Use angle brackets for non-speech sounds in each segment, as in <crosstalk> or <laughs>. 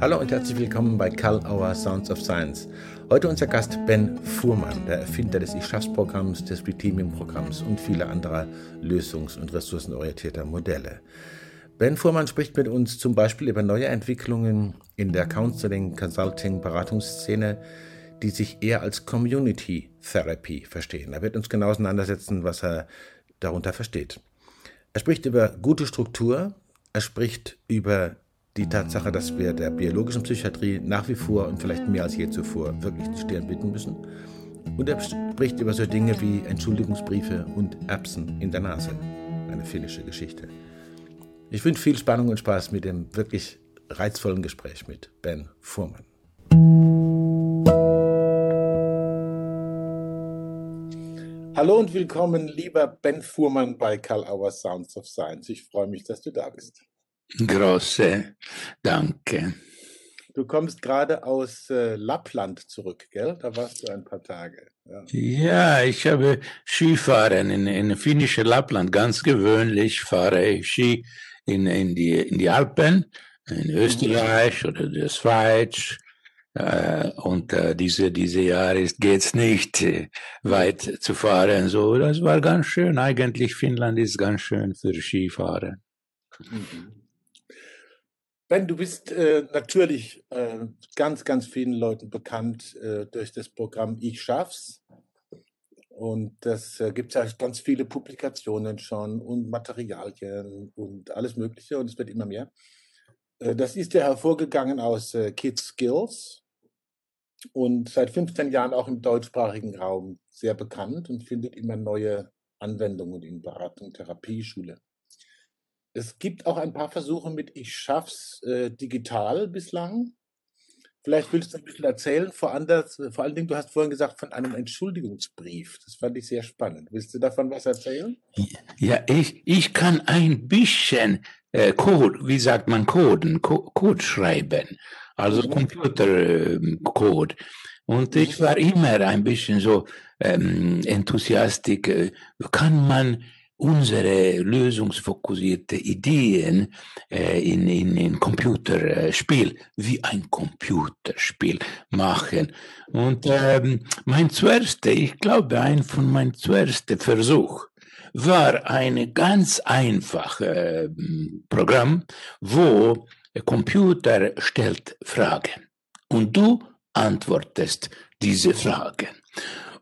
Hallo und herzlich willkommen bei Call Our Sounds of Science. Heute unser Gast Ben Fuhrmann, der Erfinder des Ich Schaff's Programms, des Reteaming Programms und vieler anderer lösungs- und ressourcenorientierter Modelle. Ben Fuhrmann spricht mit uns zum Beispiel über neue Entwicklungen in der Counseling, Consulting, Beratungsszene, die sich eher als Community Therapy verstehen. Er wird uns genau auseinandersetzen, was er darunter versteht. Er spricht über gute Struktur, er spricht über die Tatsache, dass wir der biologischen Psychiatrie nach wie vor und vielleicht mehr als je zuvor wirklich die Stirn bieten müssen. Und er spricht über so Dinge wie Entschuldigungsbriefe und Erbsen in der Nase. Eine finnische Geschichte. Ich wünsche viel Spannung und Spaß mit dem wirklich reizvollen Gespräch mit Ben Fuhrmann. Hallo und willkommen, lieber Ben Fuhrmann bei Karl Auer Sounds of Science. Ich freue mich, dass du da bist. Große Danke. Du kommst gerade aus äh, Lappland zurück, gell? Da warst du ein paar Tage. Ja, ja ich habe Skifahren in, in finnische Lappland. Ganz gewöhnlich fahre ich Ski in, in, die, in die Alpen, in Österreich mhm. oder der Schweiz. Äh, und äh, diese, diese Jahre geht es nicht äh, weit zu fahren. So, das war ganz schön. Eigentlich Finnland ist ganz schön für Skifahren. Mhm. Ben, du bist äh, natürlich äh, ganz, ganz vielen Leuten bekannt äh, durch das Programm Ich schaff's. Und das äh, gibt ja ganz viele Publikationen schon und Materialien und alles Mögliche und es wird immer mehr. Äh, das ist ja hervorgegangen aus äh, Kids Skills und seit 15 Jahren auch im deutschsprachigen Raum sehr bekannt und findet immer neue Anwendungen in Beratung, Therapie, Schule. Es gibt auch ein paar Versuche mit Ich schaff's äh, digital bislang. Vielleicht willst du ein bisschen erzählen, vor, anders, vor allen Dingen, du hast vorhin gesagt von einem Entschuldigungsbrief. Das fand ich sehr spannend. Willst du davon was erzählen? Ja, ich, ich kann ein bisschen äh, Code, wie sagt man Coden, Co Code schreiben, also mhm. Computercode. Ähm, Und ich war immer ein bisschen so ähm, enthusiastisch. Äh, kann man unsere lösungsfokussierte Ideen äh, in, in, in Computerspiel, wie ein Computerspiel machen. Und ähm, mein zuerster, ich glaube, ein von meinen zuersten Versuch war ein ganz einfaches äh, Programm, wo der Computer stellt Fragen und du antwortest diese Fragen.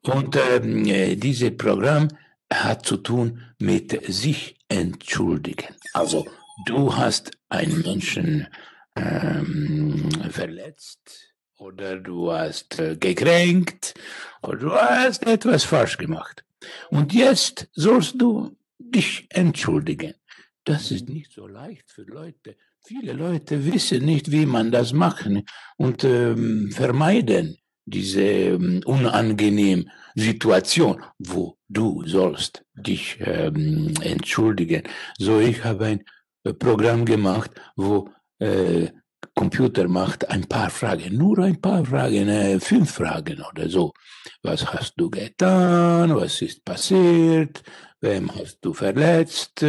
Und ähm, äh, dieses Programm hat zu tun mit sich entschuldigen. Also du hast einen Menschen ähm, verletzt oder du hast äh, gekränkt oder du hast etwas falsch gemacht. Und jetzt sollst du dich entschuldigen. Das ist nicht so leicht für Leute. Viele Leute wissen nicht, wie man das machen und ähm, vermeiden diese ähm, unangenehme Situation, wo du sollst dich ähm, entschuldigen. So, ich habe ein äh, Programm gemacht, wo äh, Computer macht ein paar Fragen, nur ein paar Fragen, äh, fünf Fragen oder so. Was hast du getan? Was ist passiert? Wem hast du verletzt?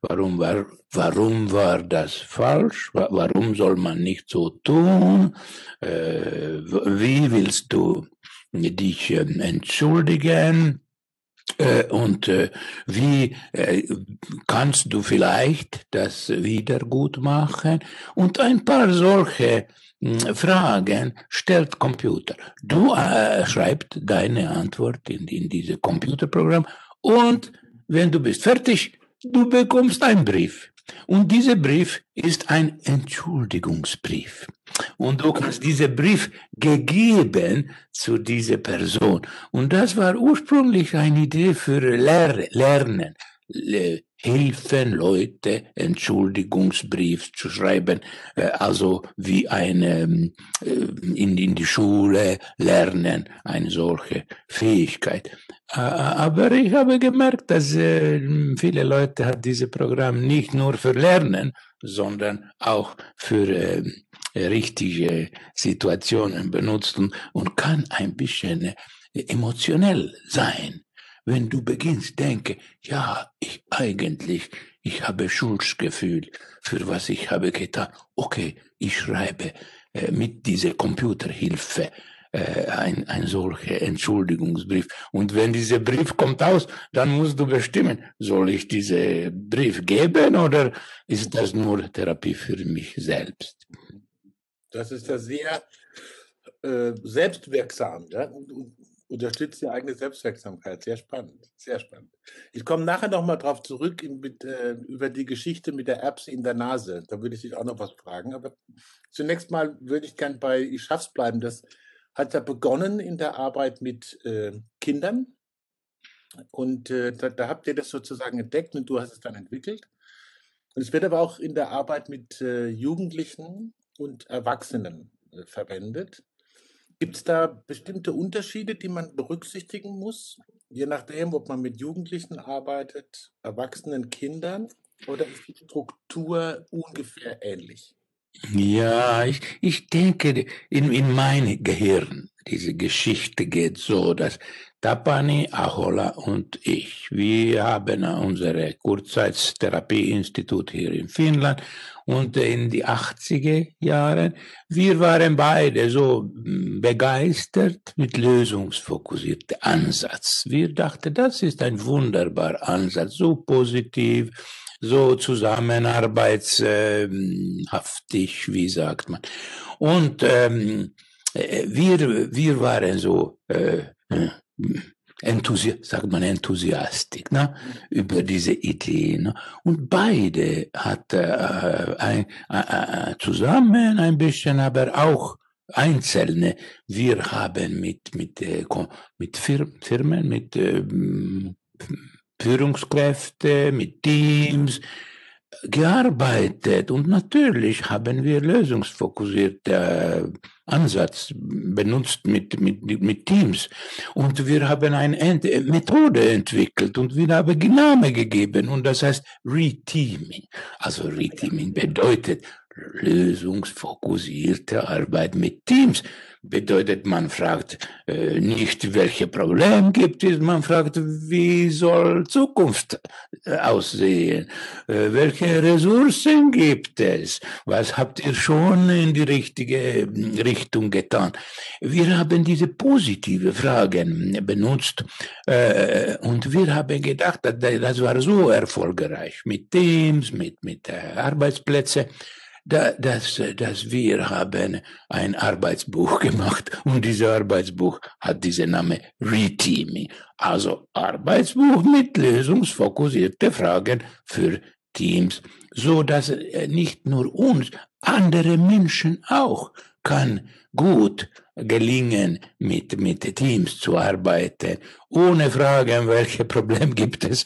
Warum war, warum war das falsch? Warum soll man nicht so tun? Äh, wie willst du dich äh, entschuldigen? Äh, und äh, wie äh, kannst du vielleicht das wieder gut machen? Und ein paar solche hm, Fragen stellt Computer. Du äh, schreibst deine Antwort in, in dieses Computerprogramm und wenn du bist fertig, du bekommst einen Brief. Und dieser Brief ist ein Entschuldigungsbrief. Und du hast diesen Brief gegeben zu dieser Person. Und das war ursprünglich eine Idee für Lernen helfen, Leute Entschuldigungsbrief zu schreiben, äh, also wie eine ähm, äh, in, in die Schule lernen, eine solche Fähigkeit. Aber ich habe gemerkt, dass äh, viele Leute hat dieses Programm nicht nur für Lernen, sondern auch für richtige Situationen benutzt und kann ein bisschen emotionell sein wenn du beginnst, denke, ja, ich eigentlich, ich habe Schuldgefühl für was ich habe getan. Okay, ich schreibe äh, mit dieser Computerhilfe äh, ein, ein solcher Entschuldigungsbrief. Und wenn dieser Brief kommt aus, dann musst du bestimmen, soll ich diesen Brief geben oder ist das nur Therapie für mich selbst? Das ist ja sehr äh, selbstwirksam. Ja? Unterstützt die eigene Selbstwirksamkeit. Sehr spannend, sehr spannend. Ich komme nachher nochmal drauf zurück in, mit, äh, über die Geschichte mit der Erbse in der Nase. Da würde ich dich auch noch was fragen. Aber zunächst mal würde ich gern bei Ich schaff's bleiben. Das hat ja begonnen in der Arbeit mit äh, Kindern. Und äh, da, da, habt ihr das sozusagen entdeckt und du hast es dann entwickelt. Und es wird aber auch in der Arbeit mit äh, Jugendlichen und Erwachsenen äh, verwendet. Gibt es da bestimmte Unterschiede, die man berücksichtigen muss, je nachdem, ob man mit Jugendlichen arbeitet, Erwachsenen, Kindern, oder ist die Struktur ungefähr ähnlich? Ja, ich, ich denke, in, in mein Gehirn, diese Geschichte geht so, dass Tapani, Ahola und ich, wir haben unsere Kurzzeittherapieinstitut hier in Finnland und in die 80er Jahren, wir waren beide so begeistert mit lösungsfokussiertem Ansatz. Wir dachten, das ist ein wunderbarer Ansatz, so positiv, so zusammenarbeitshaftig, wie sagt man. Und ähm, äh, wir, wir waren so äh enthusi sagt man enthusiastisch ne, über diese Idee. Ne? Und beide hatten äh, ein, äh, äh, zusammen ein bisschen, aber auch Einzelne. Wir haben mit, mit, äh, mit Firmen, mit äh, Führungskräfte, mit Teams gearbeitet. Und natürlich haben wir lösungsfokussierte Ansatz benutzt mit, mit, mit Teams. Und wir haben eine Ent Methode entwickelt und wir haben Name gegeben. Und das heißt Reteaming. Also Reteaming bedeutet lösungsfokussierte Arbeit mit Teams bedeutet, man fragt äh, nicht, welche Probleme gibt es, man fragt, wie soll Zukunft äh, aussehen, äh, welche Ressourcen gibt es, was habt ihr schon in die richtige äh, Richtung getan. Wir haben diese positive Fragen benutzt äh, und wir haben gedacht, das war so erfolgreich mit Teams, mit, mit äh, Arbeitsplätzen dass, dass wir haben ein Arbeitsbuch <laughs> gemacht und dieses Arbeitsbuch hat diesen Name Reteaming. Also Arbeitsbuch mit lösungsfokussierte Fragen für Teams, so dass äh, nicht nur uns, andere Menschen auch kann gut gelingen, mit, mit Teams zu arbeiten, ohne Fragen, welche Probleme gibt es,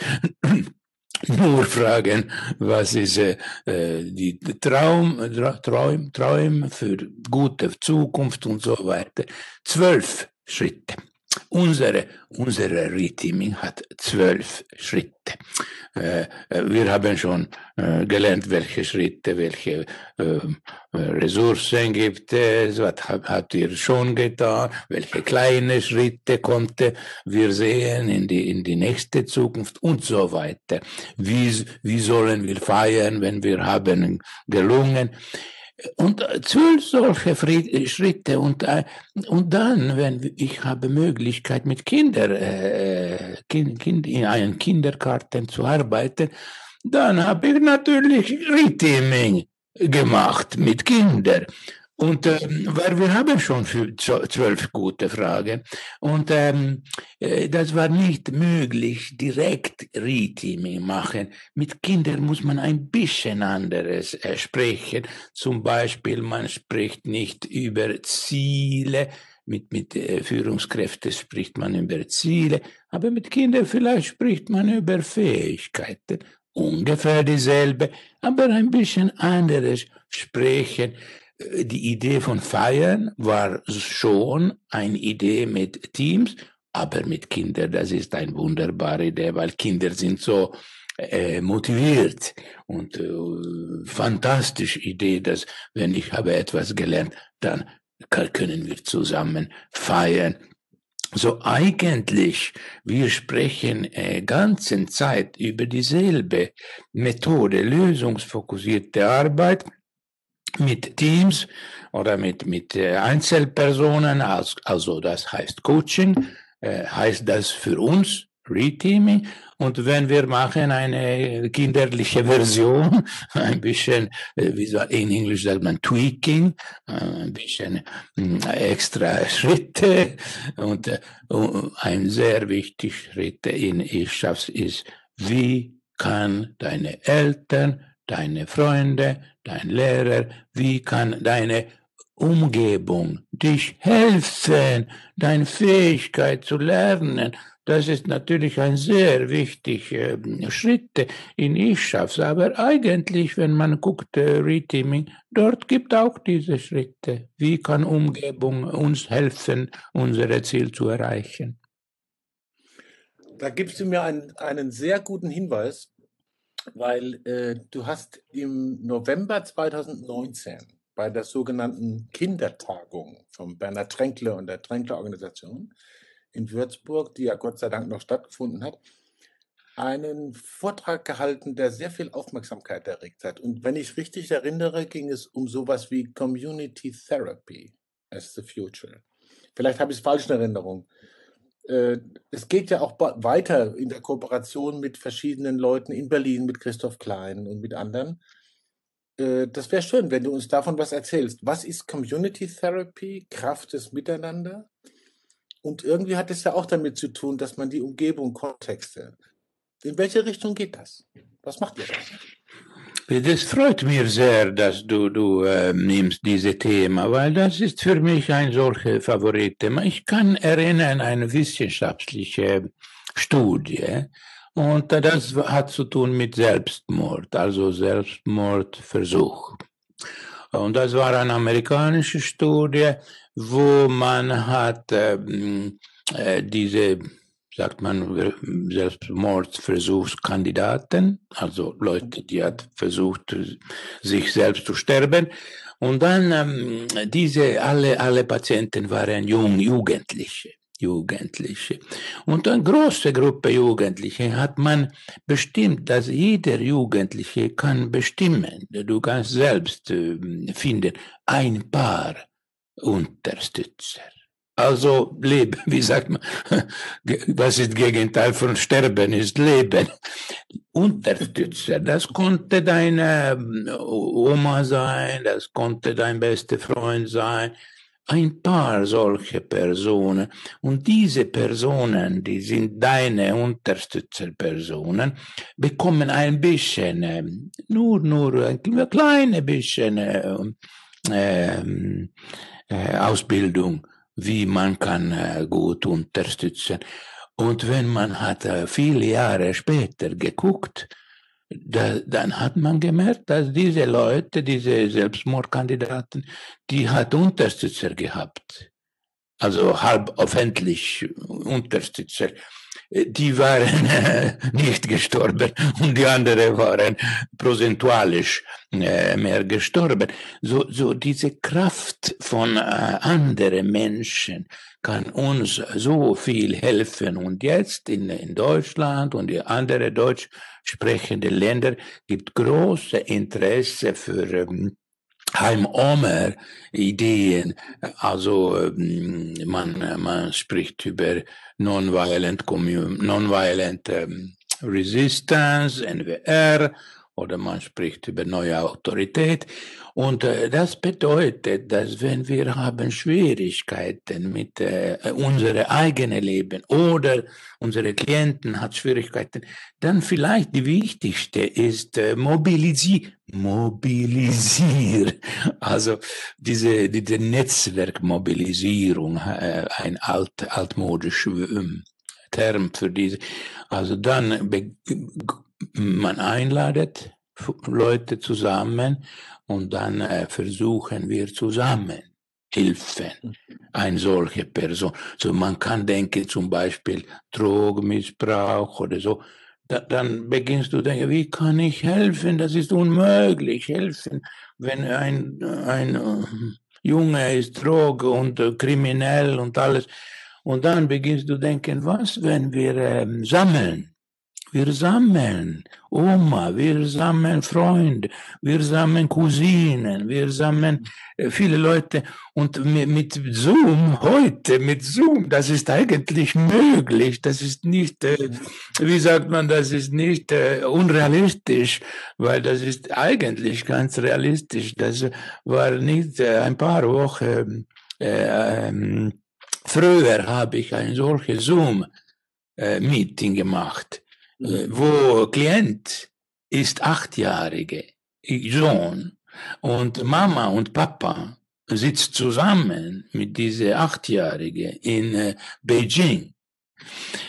nur fragen, was ist äh, die Traum, Traum, Traum für gute Zukunft und so weiter. Zwölf Schritte. Unsere, unsere Reteaming hat zwölf Schritte. Äh, äh, wir haben schon äh, gelernt, welche Schritte, welche Ressourcen gibt es, was habt ihr schon getan, welche kleine Schritte konnte wir sehen in die, in die nächste Zukunft und so weiter. Wie, wie sollen wir feiern, wenn wir haben gelungen? Und zwölf solche Schritte und, äh, und dann, wenn ich habe Möglichkeit mit Kindern, äh, kind, kind, in einen Kindergarten zu arbeiten, dann habe ich natürlich Reteaming gemacht mit Kindern. Und ähm, weil wir haben schon zwölf gute Fragen. Und ähm, äh, das war nicht möglich, direkt Reteaming machen. Mit Kindern muss man ein bisschen anderes äh, sprechen. Zum Beispiel, man spricht nicht über Ziele. Mit, mit äh, Führungskräften spricht man über Ziele. Aber mit Kindern vielleicht spricht man über Fähigkeiten. Ungefähr dieselbe, aber ein bisschen anderes sprechen die Idee von Feiern war schon eine Idee mit Teams, aber mit Kindern, das ist eine wunderbare Idee, weil Kinder sind so äh, motiviert und äh, fantastische Idee, dass wenn ich habe etwas gelernt, dann können wir zusammen feiern. So eigentlich, wir sprechen äh, ganze Zeit über dieselbe Methode, lösungsfokussierte Arbeit, mit Teams oder mit, mit äh, Einzelpersonen, also das heißt Coaching, äh, heißt das für uns Reteaming. Und wenn wir machen eine kinderliche Version, <laughs> ein bisschen, äh, wie soll, in Englisch sagt man Tweaking, ein bisschen extra Schritte und ein sehr wichtiger Schritt in Ich schaff's ist, wie kann deine Eltern deine Freunde, dein Lehrer, wie kann deine Umgebung dich helfen, deine Fähigkeit zu lernen. Das ist natürlich ein sehr wichtiger äh, Schritt in Ich schaff's. Aber eigentlich, wenn man guckt, äh, Reteaming, dort gibt auch diese Schritte. Wie kann Umgebung uns helfen, unser Ziel zu erreichen? Da gibst du mir einen, einen sehr guten Hinweis weil äh, du hast im November 2019 bei der sogenannten Kindertagung von Bernhard Tränkle und der Tränkle Organisation in Würzburg, die ja Gott sei Dank noch stattgefunden hat, einen Vortrag gehalten, der sehr viel Aufmerksamkeit erregt hat. Und wenn ich richtig erinnere, ging es um sowas wie Community Therapy as the Future. Vielleicht habe ich es falsch in Erinnerung. Äh, es geht ja auch weiter in der Kooperation mit verschiedenen Leuten in Berlin, mit Christoph Klein und mit anderen. Äh, das wäre schön, wenn du uns davon was erzählst. Was ist Community Therapy, Kraft des Miteinander? Und irgendwie hat es ja auch damit zu tun, dass man die Umgebung, Kontexte. In welche Richtung geht das? Was macht ihr da? Das freut mich sehr, dass du, du äh, nimmst diese Thema, weil das ist für mich ein solches Favoritthema. Ich kann erinnern eine wissenschaftliche Studie und das hat zu tun mit Selbstmord, also Selbstmordversuch. Und das war eine amerikanische Studie, wo man hat ähm, äh, diese sagt man Selbstmordversuchskandidaten, also Leute, die hat versucht, sich selbst zu sterben. Und dann ähm, diese alle alle Patienten waren jung Jugendliche. Jugendliche. Und eine große Gruppe Jugendliche hat man bestimmt, dass jeder Jugendliche kann bestimmen. Du kannst selbst äh, finden ein paar Unterstützer. Also Leben, <laughs> wie sagt man, was ist Gegenteil von Sterben, ist Leben. Unterstützer, das konnte deine ähm, Oma sein, das konnte dein bester Freund sein, ein paar solche Personen. Und diese Personen, die sind deine Unterstützerpersonen, bekommen ein bisschen, ähm, nur, nur ein kleines bisschen äh, äh, Ausbildung wie man kann äh, gut unterstützen. Und wenn man hat äh, viele Jahre später geguckt, da, dann hat man gemerkt, dass diese Leute, diese Selbstmordkandidaten, die hat Unterstützer gehabt. Also halb öffentlich Unterstützer. Die waren äh, nicht gestorben und die anderen waren prozentualisch äh, mehr gestorben. So, so diese Kraft von äh, anderen Menschen kann uns so viel helfen. Und jetzt in, in Deutschland und in andere deutsch sprechende Länder gibt große Interesse für Heimomer Ideen. Also ähm, man, man spricht über Nonviolent, Nonviolent ähm, Resistance, NWR, oder man spricht über neue Autorität. Und äh, das bedeutet, dass wenn wir haben Schwierigkeiten mit äh, unserem eigenen Leben oder unsere Klienten hat Schwierigkeiten, dann vielleicht die wichtigste ist äh, mobilisier, mobilisier, <laughs> also diese, diese Netzwerkmobilisierung, äh, ein alt, altmodischer ähm, Term für diese. Also dann man einladet Leute zusammen und dann äh, versuchen wir zusammen helfen, mhm. eine solche Person. So man kann denken zum Beispiel Drogenmissbrauch oder so. Da, dann beginnst du denken, wie kann ich helfen? Das ist unmöglich. Helfen, wenn ein, ein uh, Junge ist Droge und uh, kriminell und alles. Und dann beginnst du denken, was, wenn wir ähm, sammeln? Wir sammeln Oma, wir sammeln Freunde, wir sammeln Cousinen, wir sammeln äh, viele Leute. Und mit Zoom heute, mit Zoom, das ist eigentlich möglich. Das ist nicht, äh, wie sagt man, das ist nicht äh, unrealistisch, weil das ist eigentlich ganz realistisch. Das war nicht ein paar Wochen äh, ähm, früher habe ich ein solches Zoom-Meeting gemacht wo Klient ist achtjährige Sohn und Mama und Papa sitzt zusammen mit dieser achtjährige in äh, Beijing.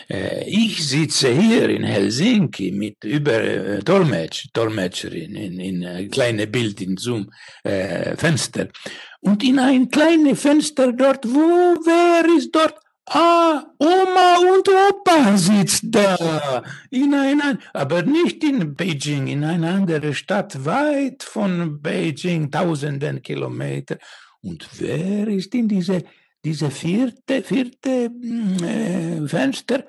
Äh, ich sitze hier in Helsinki mit über Dolmetsch, Dolmetscherin in, in ein kleines Bild in Zoom äh, Fenster und in ein kleines Fenster dort, wo wer ist dort? Ah, Oma und Opa sitzt da. In ein, aber nicht in Beijing, in eine andere Stadt, weit von Beijing, tausenden Kilometer. Und wer ist in diese, diese vierte, vierte hm, äh, Fenster?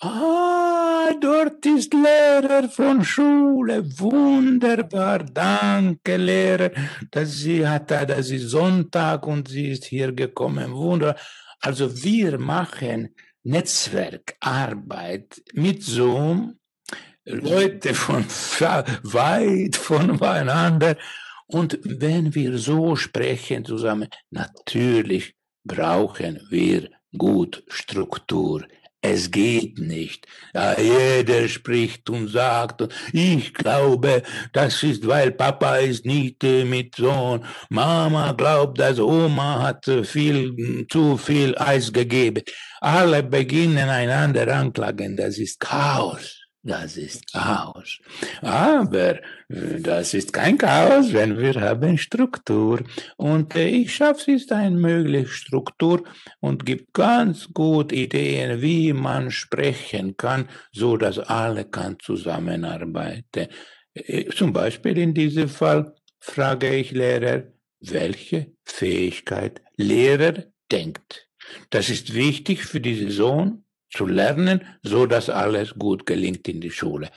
Ah, dort ist Lehrer von Schule. Wunderbar. Danke, Lehrer, dass sie hat, das ist Sonntag und sie ist hier gekommen. Wunderbar. Also wir machen Netzwerkarbeit mit Zoom, Leute von weit voneinander. Und wenn wir so sprechen zusammen, natürlich brauchen wir gut Struktur. Es geht nicht. Ja, jeder spricht und sagt, ich glaube, das ist, weil Papa ist nicht mit Sohn. Mama glaubt, dass Oma hat viel, zu viel Eis gegeben. Alle beginnen einander anklagen. Das ist Chaos. Das ist Chaos. Aber äh, das ist kein Chaos, wenn wir haben Struktur. Und äh, ich schaffe es ist eine mögliche Struktur und gibt ganz gut Ideen, wie man sprechen kann, so dass alle kann zusammenarbeiten. Äh, zum Beispiel in diesem Fall frage ich Lehrer, welche Fähigkeit Lehrer denkt. Das ist wichtig für diesen Sohn zu lernen, so dass alles gut gelingt in die Schule.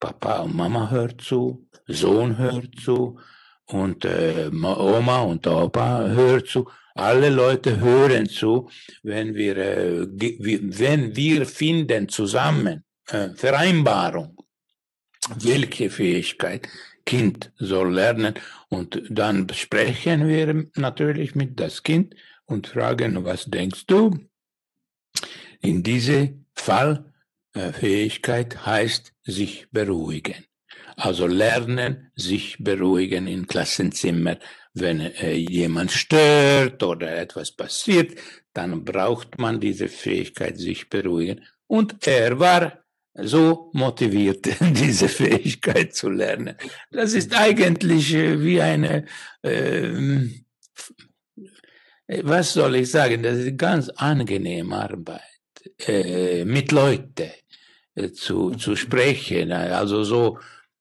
Papa und Mama hört zu, Sohn hört zu und äh, Oma und Opa hört zu. Alle Leute hören zu, wenn wir, äh, wenn wir finden zusammen äh, Vereinbarung, welche Fähigkeit Kind soll lernen und dann sprechen wir natürlich mit das Kind und fragen, was denkst du? In diese Fallfähigkeit heißt sich beruhigen. Also lernen, sich beruhigen im Klassenzimmer. Wenn äh, jemand stört oder etwas passiert, dann braucht man diese Fähigkeit, sich beruhigen. Und er war so motiviert, <laughs> diese Fähigkeit zu lernen. Das ist eigentlich äh, wie eine, ähm, äh, was soll ich sagen, das ist ganz angenehme Arbeit äh, mit Leuten äh, zu, zu sprechen. Also so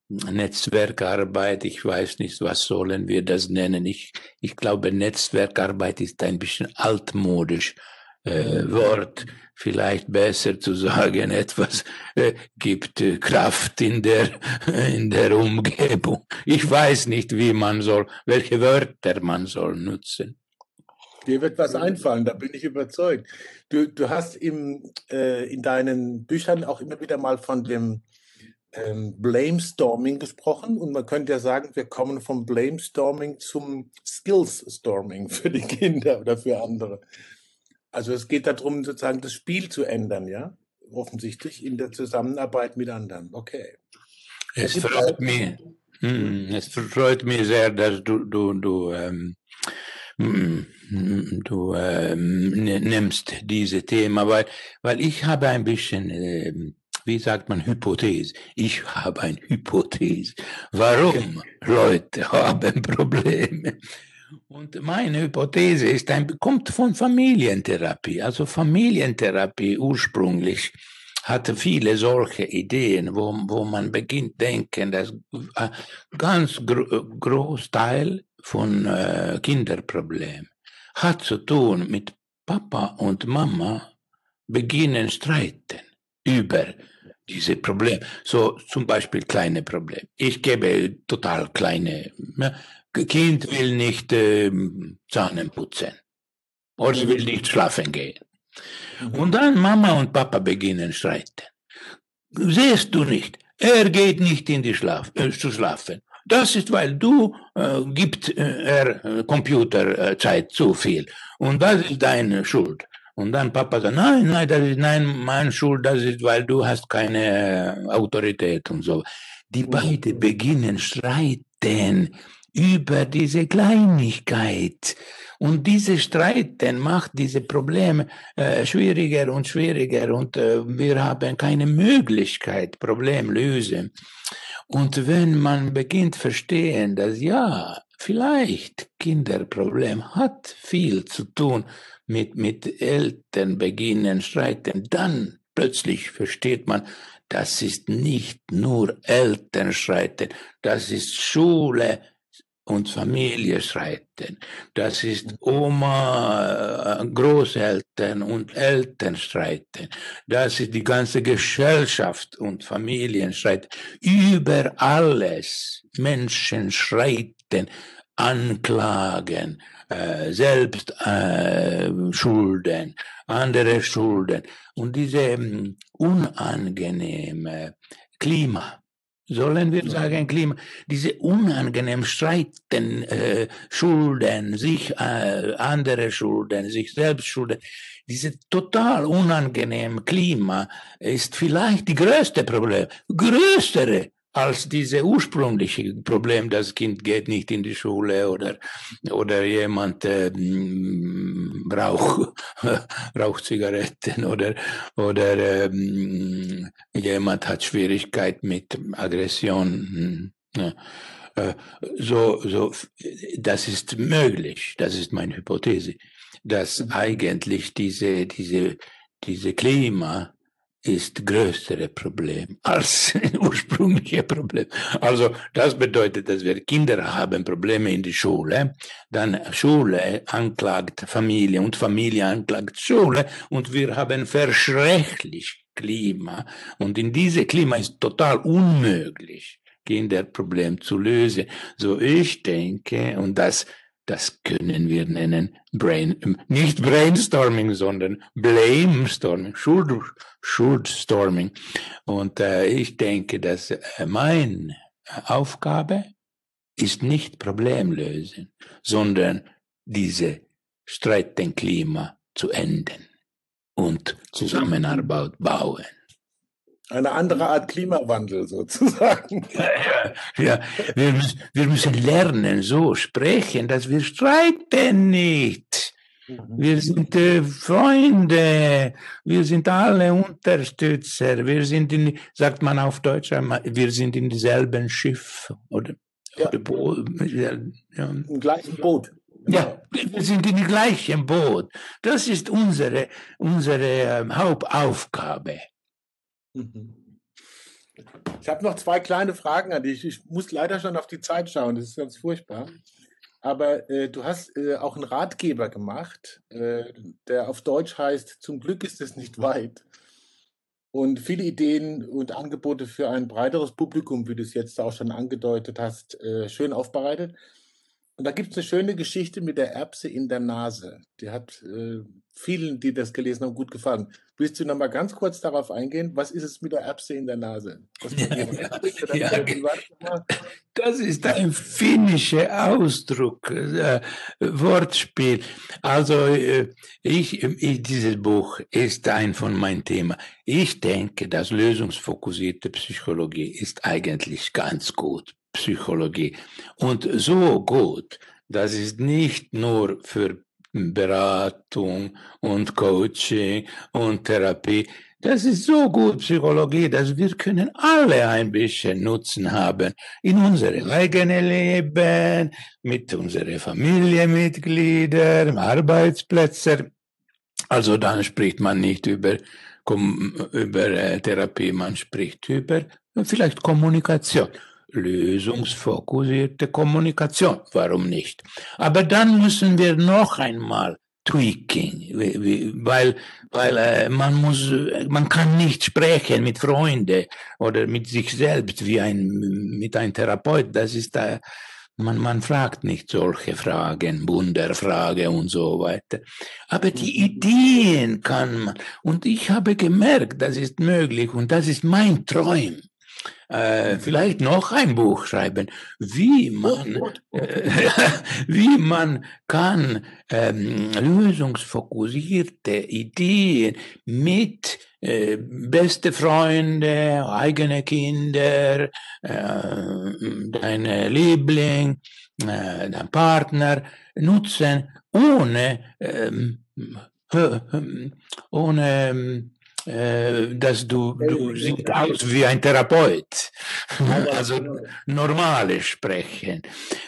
Netzwerkarbeit, ich weiß nicht, was sollen wir das nennen. Ich, ich glaube, Netzwerkarbeit ist ein bisschen altmodisch äh, Wort. Vielleicht besser zu sagen, <laughs> etwas äh, gibt äh, Kraft in der, <laughs> in der Umgebung. Ich weiß nicht, wie man soll, welche Wörter man soll nutzen. Dir wird was einfallen, da bin ich überzeugt. Du, du hast im, äh, in deinen Büchern auch immer wieder mal von dem ähm, Blamestorming gesprochen und man könnte ja sagen, wir kommen vom Blamestorming zum Skillsstorming <laughs> für die Kinder oder für andere. Also es geht darum, sozusagen das Spiel zu ändern, ja? Offensichtlich in der Zusammenarbeit mit anderen. Okay. Es freut mich, hm, es freut mich sehr, dass du, du, du ähm, hm, du äh, nimmst diese Thema, weil, weil ich habe ein bisschen, äh, wie sagt man, Hypothese. Ich habe eine Hypothese. Warum Leute haben <laughs> Probleme? Und meine Hypothese ist, ein, kommt von Familientherapie. Also Familientherapie ursprünglich hatte viele solche Ideen, wo, wo man beginnt denken, dass äh, ganz gro Großteil von äh, Kinderproblemen hat zu tun mit Papa und Mama beginnen streiten über diese Probleme. So zum Beispiel kleine Probleme. Ich gebe total kleine. Ja, kind will nicht äh, Zähne putzen oder sie will nicht schlafen gehen. Mhm. Und dann Mama und Papa beginnen streiten. Siehst du nicht? Er geht nicht in die Schlaf, äh, zu schlafen. Das ist, weil du äh, gibt äh, er äh, Computerzeit zu viel. Und das ist deine Schuld. Und dann Papa sagt, nein, nein, das ist nein, meine Schuld, das ist, weil du hast keine äh, Autorität und so. Die mhm. beiden beginnen streiten über diese Kleinigkeit. Und diese Streiten macht diese Probleme äh, schwieriger und schwieriger und äh, wir haben keine Möglichkeit, Problem lösen. Und wenn man beginnt verstehen, dass ja, vielleicht Kinderproblem hat viel zu tun mit, mit Eltern beginnen streiten, dann plötzlich versteht man, das ist nicht nur Eltern streiten, das ist Schule und Familie streiten. Das ist Oma, äh, Großeltern und Eltern streiten. Das ist die ganze Gesellschaft und Familien streiten. Über alles Menschen streiten, anklagen, äh, selbst äh, Schulden, andere Schulden und diese ähm, unangenehme Klima. Sollen wir sagen, Klima, diese unangenehmen Streiten, äh, Schulden, sich äh, andere Schulden, sich selbst Schulden, diese total unangenehme Klima ist vielleicht die größte Problem, größere als diese ursprüngliche Problem, das Kind geht nicht in die Schule oder, oder jemand äh, braucht, <laughs> raucht Zigaretten oder, oder äh, jemand hat Schwierigkeit mit Aggression. Ja. Äh, so, so, das ist möglich, das ist meine Hypothese, dass mhm. eigentlich diese, diese, diese Klima ist größere Problem <laughs> als ursprüngliche Problem. Also das bedeutet, dass wir Kinder haben Probleme in die Schule, dann Schule anklagt Familie und Familie anklagt Schule und wir haben verschrecklich Klima und in diese Klima ist total unmöglich Kinderproblem zu lösen. So ich denke und das das können wir nennen Brain, nicht Brainstorming, sondern Blamestorming, Schuld, Schuldstorming. Und äh, ich denke, dass äh, meine Aufgabe ist nicht Problemlösen, sondern diese Streitenklima zu enden und Zusammenarbeit bauen. Eine andere Art Klimawandel sozusagen. Ja, <laughs> ja. Wir, müssen, wir müssen lernen, so sprechen, dass wir streiten nicht. Mhm. Wir sind äh, Freunde, wir sind alle Unterstützer, wir sind in, sagt man auf Deutsch, wir sind in demselben Schiff oder, ja. oder Bo ja, im gleichen Boot. Ja, wir sind in dem gleichen Boot. Das ist unsere, unsere ähm, Hauptaufgabe. Mhm. Ich habe noch zwei kleine Fragen an dich. Ich muss leider schon auf die Zeit schauen, das ist ganz furchtbar. Aber äh, du hast äh, auch einen Ratgeber gemacht, äh, der auf Deutsch heißt, zum Glück ist es nicht weit. Und viele Ideen und Angebote für ein breiteres Publikum, wie du es jetzt auch schon angedeutet hast, äh, schön aufbereitet. Und da gibt es eine schöne Geschichte mit der Erbse in der Nase. Die hat äh, vielen, die das gelesen haben, gut gefallen. Willst du noch mal ganz kurz darauf eingehen? Was ist es mit der Erbse in der Nase? Ja, ja, das ist ein finnischer Ausdruck, äh, Wortspiel. Also äh, ich, ich, dieses Buch ist ein von meinen Themen. Ich denke, dass lösungsfokussierte Psychologie ist eigentlich ganz gut. Psychologie. Und so gut, das ist nicht nur für Beratung und Coaching und Therapie. Das ist so gut Psychologie, dass wir können alle ein bisschen Nutzen haben in unserem eigenen Leben, mit unseren Familienmitgliedern, Arbeitsplätzen. Also dann spricht man nicht über, über äh, Therapie, man spricht über vielleicht Kommunikation lösungsfokussierte Kommunikation. Warum nicht? Aber dann müssen wir noch einmal Tweaking, weil, weil äh, man muss, man kann nicht sprechen mit Freunden oder mit sich selbst wie ein, mit einem Therapeut. Das ist, äh, man, man fragt nicht solche Fragen, Wunderfrage und so weiter. Aber die Ideen kann man. Und ich habe gemerkt, das ist möglich und das ist mein Träum äh, vielleicht noch ein Buch schreiben, wie man, äh, <laughs> wie man kann ähm, lösungsfokussierte Ideen mit äh, beste Freunde, eigene Kinder, äh, deine Liebling, äh, dein Partner nutzen, ohne ähm, ohne ähm, äh, dass du, du siehst aus wie ein Therapeut. <laughs> Also normale sprechen.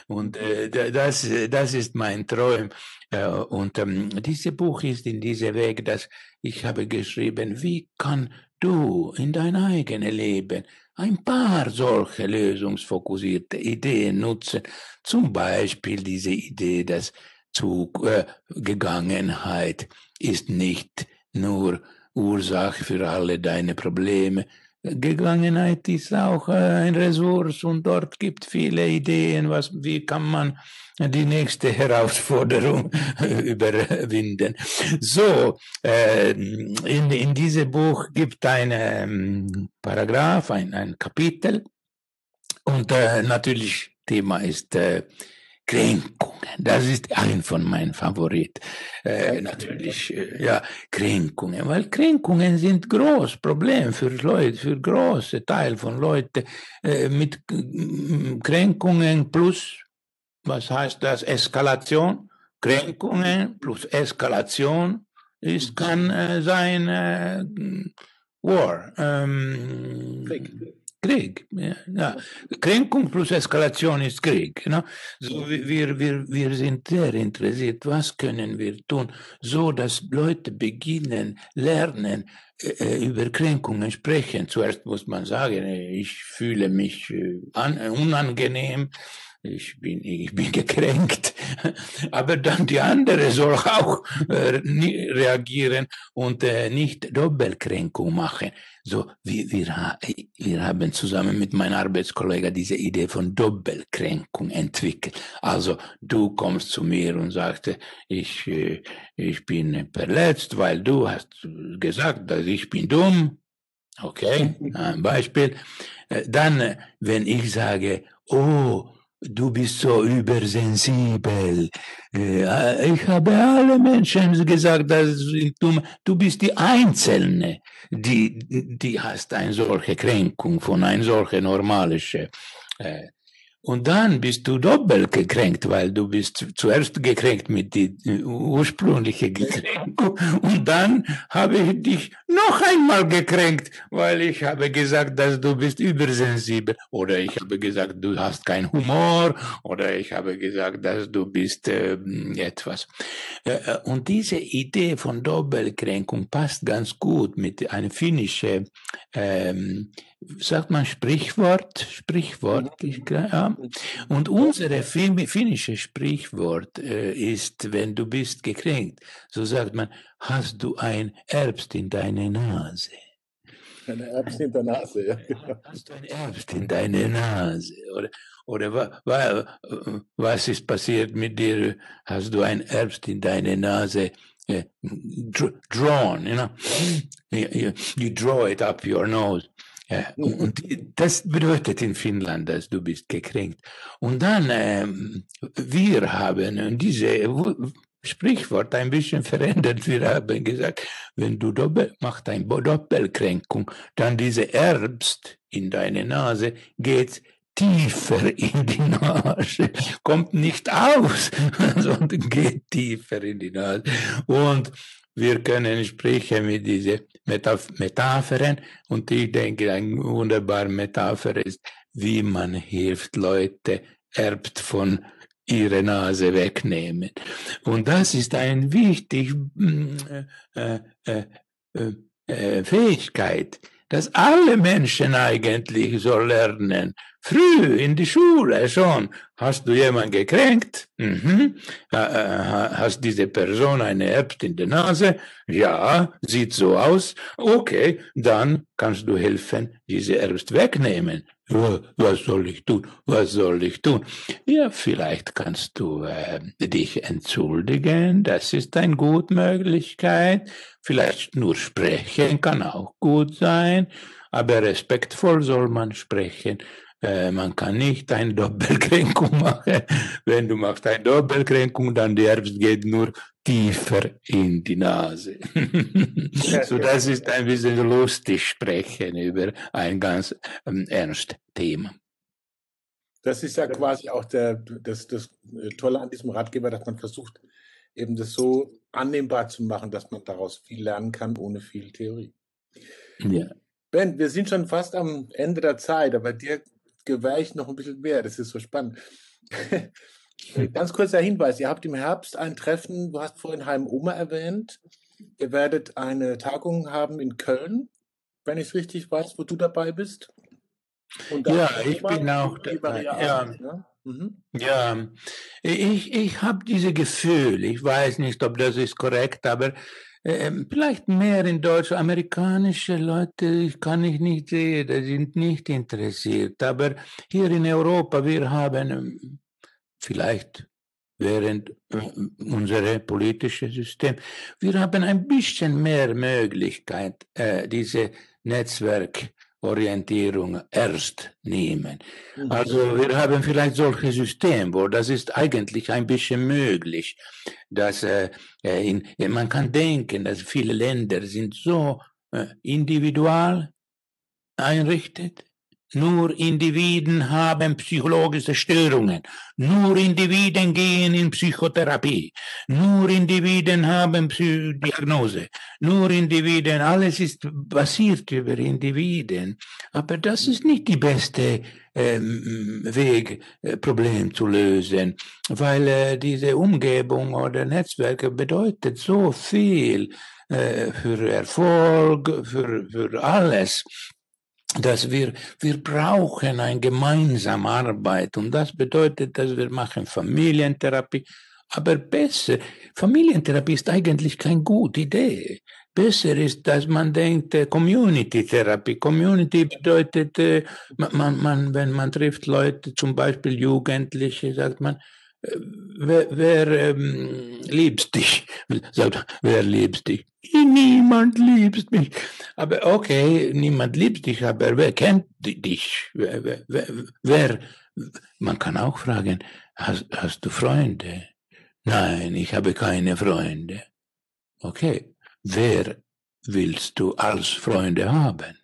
Und äh, das, das ist mein Traum. Äh, und ähm, dieses Buch ist in diesem Weg, dass ich habe geschrieben, wie kann du in dein eigenes Leben ein paar solche lösungsfokussierte Ideen nutzen. Zum Beispiel diese Idee, dass Zugegangenheit äh, ist nicht nur Ursache für alle deine Probleme. Gegangenheit ist auch ein Ressource und dort gibt viele Ideen, was, wie kann man die nächste Herausforderung <laughs> überwinden. So, äh, in, in diesem Buch gibt ein ähm, Paragraph, ein, ein Kapitel und äh, natürlich Thema ist äh, Kränkungen, das ist ein von meinen Favoriten. Äh, natürlich, äh, ja, Kränkungen, weil Kränkungen sind groß Problem für Leute, für große Teil von Leuten äh, mit Kränkungen plus, was heißt das, Eskalation? Kränkungen plus Eskalation ist kann äh, sein äh, War. Ähm, Krieg. Ja, ja. Kränkung plus Eskalation ist Krieg. Ne? So, wir, wir, wir sind sehr interessiert, was können wir tun, so dass Leute beginnen, lernen, äh, über Kränkungen sprechen. Zuerst muss man sagen, ich fühle mich äh, unangenehm, ich bin, ich bin gekränkt. Aber dann die andere soll auch äh, reagieren und äh, nicht Doppelkränkung machen. So, wir, wir, wir haben zusammen mit meinem Arbeitskollegen diese Idee von Doppelkränkung entwickelt. Also, du kommst zu mir und sagst, ich, äh, ich bin verletzt, weil du hast gesagt, dass ich bin dumm. Okay, ein Beispiel. Äh, dann, äh, wenn ich sage, oh, du bist so übersensibel. Äh, ich habe alle Menschen gesagt, dass du, du bist die Einzelne, die, die hast eine solche Kränkung von einer solchen normalischen äh, und dann bist du doppelt gekränkt, weil du bist zuerst gekränkt mit die ursprüngliche Gekränkung <laughs> und dann habe ich dich noch einmal gekränkt, weil ich habe gesagt, dass du bist übersensibel. Oder ich habe gesagt, du hast keinen Humor. Oder ich habe gesagt, dass du bist äh, etwas. Äh, und diese Idee von Doppelkränkung passt ganz gut mit einer finnischen ähm, sagt man Sprichwort, Sprichwort, mhm. ja. Und unsere finnische Sprichwort äh, ist, wenn du bist gekränkt, so sagt man, hast du ein Erbst in deine Nase. Ein Erbst in der Nase, ja. Hast du ein Erbst in deine Nase? Oder, oder wa, wa, was ist passiert mit dir? Hast du ein Erbst in deine Nase? Uh, drawn, you know, you, you draw it up your nose. Ja, und das bedeutet in Finnland, dass du bist gekränkt. Und dann, ähm, wir haben diese Sprichwort ein bisschen <laughs> verändert. Wir haben gesagt, wenn du doppel, machst eine Doppelkränkung, dann diese Erbst in deine Nase geht tiefer <laughs> in die Nase, kommt nicht aus, <laughs> sondern geht tiefer in die Nase. Und wir können sprechen mit diesen Metaphern und ich denke, eine wunderbare Metapher ist, wie man hilft Leute, erbt von ihre Nase wegnehmen. Und das ist eine wichtige mm, äh, äh, äh, äh, Fähigkeit, dass alle Menschen eigentlich so lernen Früh in die Schule schon. Hast du jemanden gekränkt? Mhm. Hast diese Person eine Erbst in der Nase? Ja, sieht so aus. Okay, dann kannst du helfen, diese Erbst wegnehmen. Was soll ich tun? Was soll ich tun? Ja, vielleicht kannst du äh, dich entschuldigen. Das ist eine gute Möglichkeit. Vielleicht nur sprechen kann auch gut sein. Aber respektvoll soll man sprechen. Äh, man kann nicht eine <laughs> Doppelkränkung machen. Wenn du machst eine Doppelkränkung, dann der Herbst geht nur tiefer in die Nase. <laughs> so das ist ein bisschen lustig sprechen über ein ganz ähm, ernstes Thema. Das ist ja quasi auch der, das, das Tolle an diesem Ratgeber, dass man versucht, eben das so annehmbar zu machen, dass man daraus viel lernen kann, ohne viel Theorie. Ja. Ben, wir sind schon fast am Ende der Zeit, aber dir gewähre ich noch ein bisschen mehr. Das ist so spannend. <laughs> Ganz kurzer Hinweis: Ihr habt im Herbst ein Treffen, du hast vorhin Heim Oma erwähnt. Ihr werdet eine Tagung haben in Köln, wenn ich es richtig weiß, wo du dabei bist. ja, ich bin auch dabei. Ja. Ne? Mhm. ja, ich, ich habe diese Gefühl, ich weiß nicht, ob das ist korrekt, aber ähm, vielleicht mehr in Deutsch. Amerikanische Leute kann ich nicht sehen, die sind nicht interessiert. Aber hier in Europa, wir haben ähm, vielleicht während äh, unser politisches System, wir haben ein bisschen mehr Möglichkeit, äh, diese Netzwerk Orientierung erst nehmen. Mhm. Also wir haben vielleicht solche Systeme, wo das ist eigentlich ein bisschen möglich, dass äh, äh in, man kann denken, dass viele Länder sind so äh, individual einrichtet, nur Individuen haben psychologische Störungen. Nur Individuen gehen in Psychotherapie. Nur Individuen haben Psy Diagnose. Nur Individuen, alles ist basiert über Individuen. Aber das ist nicht die beste ähm, Weg, äh, Problem zu lösen, weil äh, diese Umgebung oder Netzwerke bedeutet so viel äh, für Erfolg, für, für alles dass wir, wir brauchen eine gemeinsame Arbeit und das bedeutet, dass wir machen Familientherapie, aber besser, Familientherapie ist eigentlich keine gute Idee. Besser ist, dass man denkt, äh, Community-Therapie. Community bedeutet, äh, man, man, wenn man trifft Leute, zum Beispiel Jugendliche, sagt man, wer, wer ähm, liebt dich? Sagt, wer liebt dich? Niemand liebt mich. Aber okay, niemand liebt dich, aber wer kennt dich? Wer, wer, wer, wer man kann auch fragen, hast, hast du Freunde? Nein, ich habe keine Freunde. Okay, wer willst du als Freunde haben?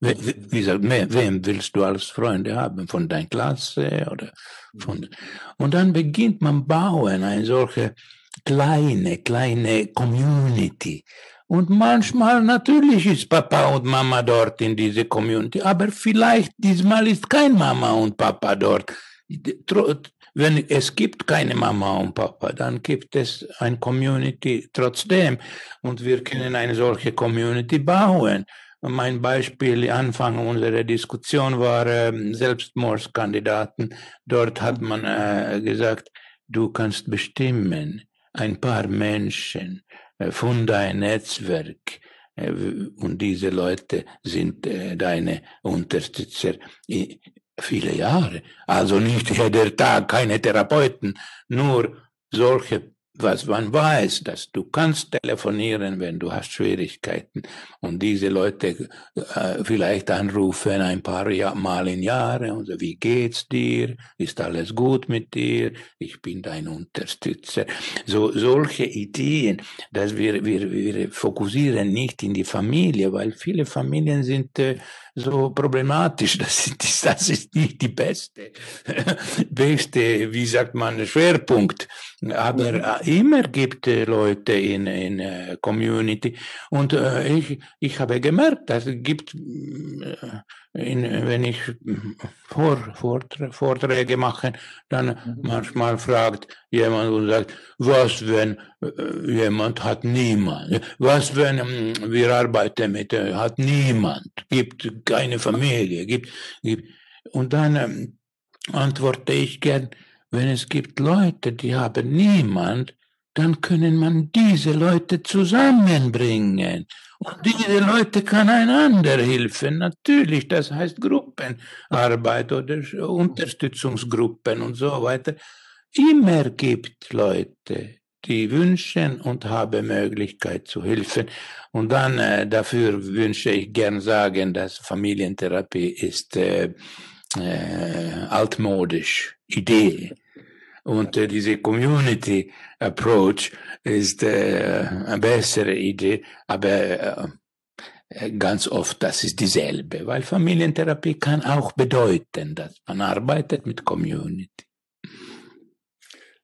Wie gesagt, wem willst du als Freunde haben? Von deiner Klasse oder von, und dann beginnt man bauen eine solche kleine, kleine Community. Und manchmal natürlich ist Papa und Mama dort in diese Community, aber vielleicht diesmal ist kein Mama und Papa dort. Wenn es gibt keine Mama und Papa, dann gibt es eine Community trotzdem und wir können eine solche Community bauen. Mein Beispiel Anfang unserer Diskussion war äh, Selbstmordskandidaten. Dort hat man äh, gesagt, du kannst bestimmen, ein paar Menschen äh, von deinem Netzwerk äh, und diese Leute sind äh, deine Unterstützer viele Jahre. Also nicht jeder Tag keine Therapeuten, nur solche was man weiß, dass du kannst telefonieren, wenn du hast Schwierigkeiten und diese Leute äh, vielleicht anrufen ein paar Jahr, Mal im Jahr und so, wie geht's dir? Ist alles gut mit dir? Ich bin dein Unterstützer. So solche Ideen, dass wir wir wir fokussieren nicht in die Familie, weil viele Familien sind äh, so problematisch. <laughs> Das ist, das ist nicht die beste, <laughs> beste, wie sagt man, Schwerpunkt. Aber mhm. äh, immer gibt es Leute in, in uh, Community. Und ich, ich habe gemerkt, dass es gibt, in, wenn ich Vor, Vorträge, Vorträge mache, dann mhm. manchmal fragt jemand und sagt, was wenn jemand hat niemand? Was wenn um, wir arbeiten mit, hat niemand, gibt keine Familie, gibt, gibt Und dann ähm, antworte ich gern, wenn es gibt Leute, die haben niemand, dann können man diese Leute zusammenbringen. Und diese Leute kann einander helfen. Natürlich, das heißt Gruppenarbeit oder Unterstützungsgruppen und so weiter. Immer gibt Leute, die wünschen und haben Möglichkeit zu helfen. Und dann äh, dafür wünsche ich gern sagen, dass Familientherapie ist äh, äh, altmodisch Idee. Und äh, diese Community Approach ist äh, eine bessere Idee, aber äh, ganz oft das ist dieselbe, weil Familientherapie kann auch bedeuten, dass man arbeitet mit Community.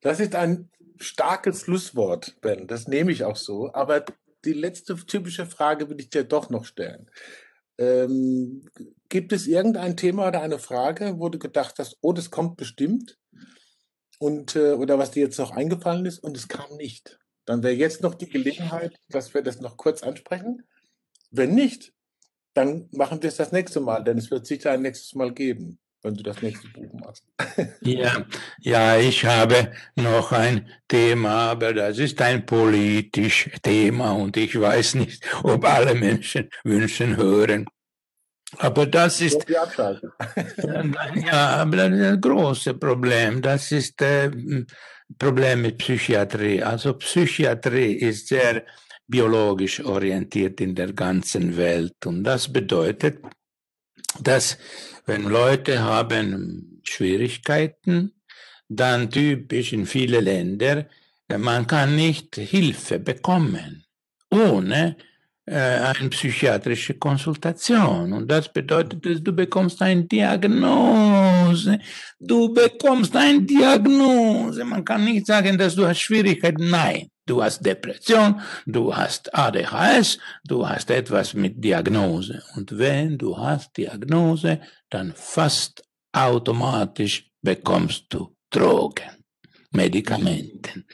Das ist ein starkes Schlusswort, Ben. Das nehme ich auch so. Aber die letzte typische Frage will ich dir doch noch stellen. Ähm, gibt es irgendein Thema oder eine Frage, wo du gedacht hast, oh, das kommt bestimmt? Und, äh, oder was dir jetzt noch eingefallen ist und es kam nicht? Dann wäre jetzt noch die Gelegenheit, dass wir das noch kurz ansprechen. Wenn nicht, dann machen wir es das nächste Mal, denn es wird sicher ein nächstes Mal geben wenn du das nächste Buch machst. <laughs> ja, ja, ich habe noch ein Thema, aber das ist ein politisches Thema und ich weiß nicht, ob alle Menschen wünschen hören. Aber das ist ja, aber ein großes Problem. Das ist ein äh, Problem mit Psychiatrie. Also Psychiatrie ist sehr biologisch orientiert in der ganzen Welt und das bedeutet, dass wenn Leute haben Schwierigkeiten, dann typisch in viele Länder, man kann nicht Hilfe bekommen, ohne eine psychiatrische Konsultation. Und das bedeutet, dass du bekommst eine Diagnose. Du bekommst eine Diagnose. Man kann nicht sagen, dass du hast Schwierigkeiten. Nein. Du hast Depression, du hast ADHS, du hast etwas mit Diagnose. Und wenn du hast Diagnose, dann fast automatisch bekommst du Drogen, Medikamenten.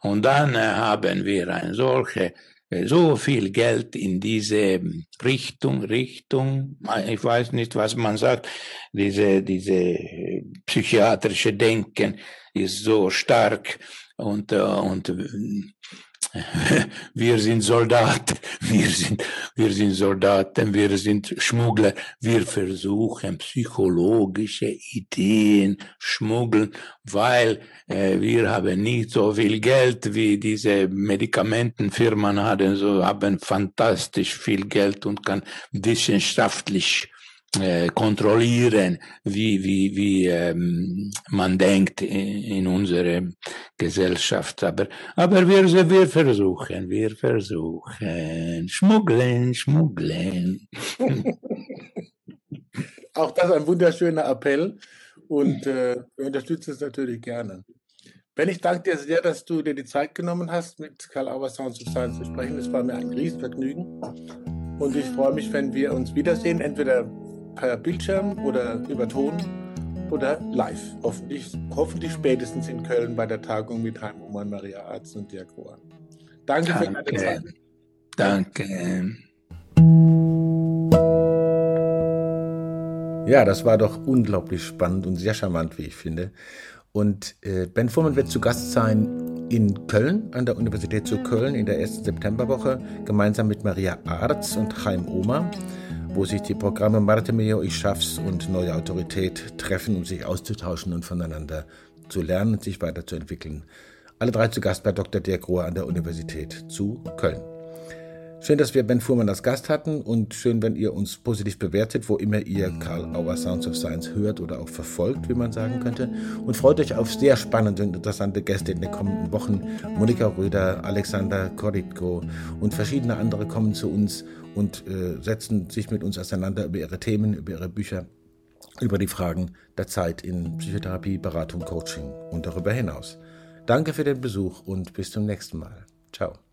Und dann äh, haben wir ein solche so viel Geld in diese Richtung, Richtung, ich weiß nicht, was man sagt, diese, diese psychiatrische Denken ist so stark und, äh, und <laughs> wir sind Soldaten, wir sind, wir sind Soldaten, wir sind Schmuggler, wir versuchen psychologische Ideen schmuggeln, weil äh, wir haben nicht so viel Geld wie diese Medikamentenfirmen haben, so haben fantastisch viel Geld und kann wissenschaftlich äh, kontrollieren, wie, wie, wie ähm, man denkt in, in unserer Gesellschaft. Aber, aber wir, wir versuchen, wir versuchen. Schmuggeln, schmuggeln. <laughs> Auch das ein wunderschöner Appell und äh, wir unterstützen es natürlich gerne. Ben, ich danke dir sehr, dass du dir die Zeit genommen hast, mit Karl Auer Sounds of Science zu sprechen. Es war mir ein Riesenvergnügen. Und ich freue mich, wenn wir uns wiedersehen, entweder per Bildschirm oder über Ton oder live. Hoffentlich, hoffentlich spätestens in Köln bei der Tagung mit Heim Oman, Maria Arzt und Dirk Rohan. Danke, Danke für deine Zeit. Danke. Ja, das war doch unglaublich spannend und sehr charmant, wie ich finde. Und äh, Ben Fuhrmann wird zu Gast sein in Köln, an der Universität zu Köln in der ersten Septemberwoche, gemeinsam mit Maria Arz und Chaim Oma wo sich die Programme Martemeo, Ich schaff's und Neue Autorität treffen, um sich auszutauschen und voneinander zu lernen und sich weiterzuentwickeln. Alle drei zu Gast bei Dr. Dirk Rohr an der Universität zu Köln. Schön, dass wir Ben Fuhrmann als Gast hatten und schön, wenn ihr uns positiv bewertet, wo immer ihr Karl Auer Sounds of Science hört oder auch verfolgt, wie man sagen könnte. Und freut euch auf sehr spannende und interessante Gäste in den kommenden Wochen. Monika Röder, Alexander Koritko und verschiedene andere kommen zu uns und äh, setzen sich mit uns auseinander über ihre Themen, über ihre Bücher, über die Fragen der Zeit in Psychotherapie, Beratung, Coaching und darüber hinaus. Danke für den Besuch und bis zum nächsten Mal. Ciao.